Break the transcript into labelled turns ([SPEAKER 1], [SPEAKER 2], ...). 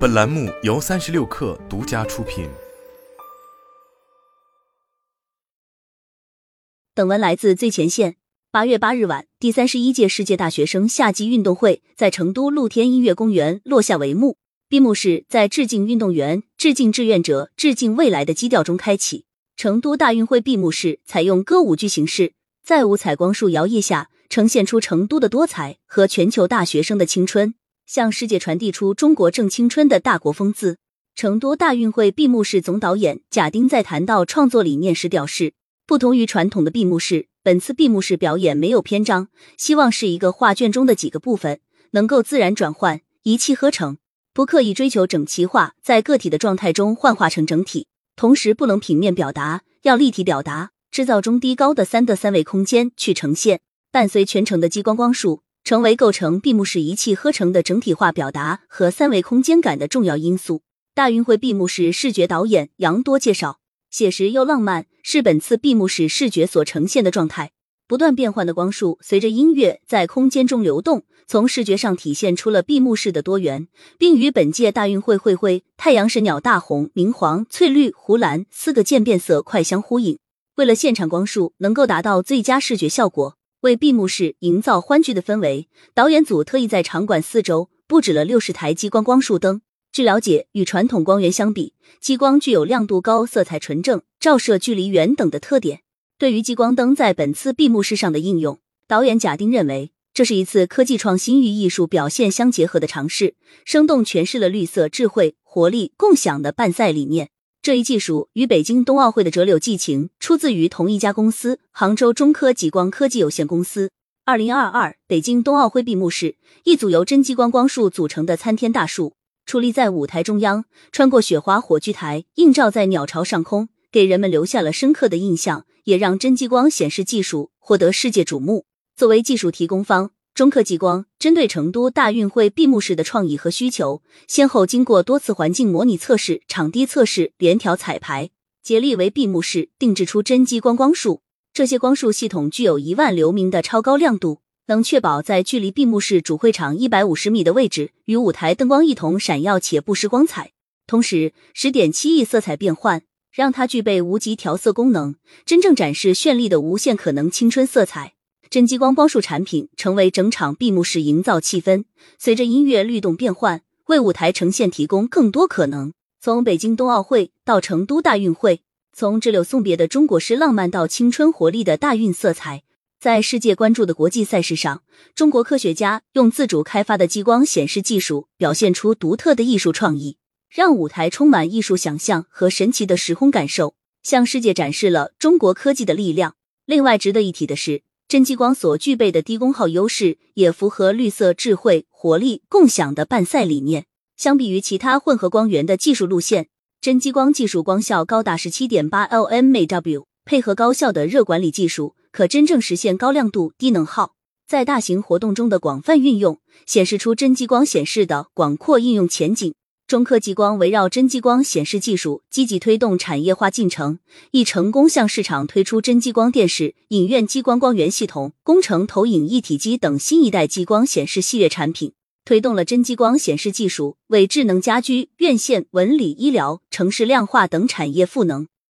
[SPEAKER 1] 本栏目由三十六氪独家出品。
[SPEAKER 2] 本文来自最前线。八月八日晚，第三十一届世界大学生夏季运动会在成都露天音乐公园落下帷幕。闭幕式在致敬运动员、致敬志愿者、致敬未来的基调中开启。成都大运会闭幕式采用歌舞剧形式，在五彩光束摇曳下，呈现出成都的多彩和全球大学生的青春。向世界传递出中国正青春的大国风姿。成都大运会闭幕式总导演贾丁在谈到创作理念时表示，不同于传统的闭幕式，本次闭幕式表演没有篇章，希望是一个画卷中的几个部分能够自然转换，一气呵成，不刻意追求整齐化，在个体的状态中幻化成整体，同时不能平面表达，要立体表达，制造中低高的三的三维空间去呈现，伴随全程的激光光束。成为构成闭幕式一气呵成的整体化表达和三维空间感的重要因素。大运会闭幕式视觉导演杨多介绍，写实又浪漫是本次闭幕式视觉所呈现的状态。不断变换的光束随着音乐在空间中流动，从视觉上体现出了闭幕式的多元，并与本届大运会会徽太阳神鸟大红、明黄、翠绿、湖蓝四个渐变色快相呼应。为了现场光束能够达到最佳视觉效果。为闭幕式营造欢聚的氛围，导演组特意在场馆四周布置了六十台激光光束灯。据了解，与传统光源相比，激光具有亮度高、色彩纯正、照射距离远等的特点。对于激光灯在本次闭幕式上的应用，导演贾丁认为，这是一次科技创新与艺术表现相结合的尝试，生动诠释了绿色、智慧、活力、共享的办赛理念。这一技术与北京冬奥会的折柳寄情出自于同一家公司——杭州中科极光科技有限公司。二零二二北京冬奥会闭幕式，一组由真激光光束组成的参天大树矗立在舞台中央，穿过雪花火炬台，映照在鸟巢上空，给人们留下了深刻的印象，也让真激光显示技术获得世界瞩目。作为技术提供方。中科极光针对成都大运会闭幕式的创意和需求，先后经过多次环境模拟测试、场地测试、联调彩排，竭力为闭幕式定制出真激光光束。这些光束系统具有一万流明的超高亮度，能确保在距离闭幕式主会场一百五十米的位置，与舞台灯光一同闪耀且不失光彩。同时，十点七亿色彩变换让它具备无极调色功能，真正展示绚丽的无限可能青春色彩。真激光光束产品成为整场闭幕式营造气氛，随着音乐律动变换，为舞台呈现提供更多可能。从北京冬奥会到成都大运会，从这柳送别的中国式浪漫到青春活力的大运色彩，在世界关注的国际赛事上，中国科学家用自主开发的激光显示技术，表现出独特的艺术创意，让舞台充满艺术想象和神奇的时空感受，向世界展示了中国科技的力量。另外值得一提的是。真激光所具备的低功耗优势，也符合绿色、智慧、活力、共享的办赛理念。相比于其他混合光源的技术路线，真激光技术光效高达十七点八 lmAw，配合高效的热管理技术，可真正实现高亮度、低能耗，在大型活动中的广泛运用，显示出真激光显示的广阔应用前景。中科激光围绕真激光显示技术，积极推动产业化进程，已成功向市场推出真激光电视、影院激光光源系统、工程投影一体机等新一代激光显示系列产品，推动了真激光显示技术为智能家居、院线、文旅、医疗、城市量化等产业赋能。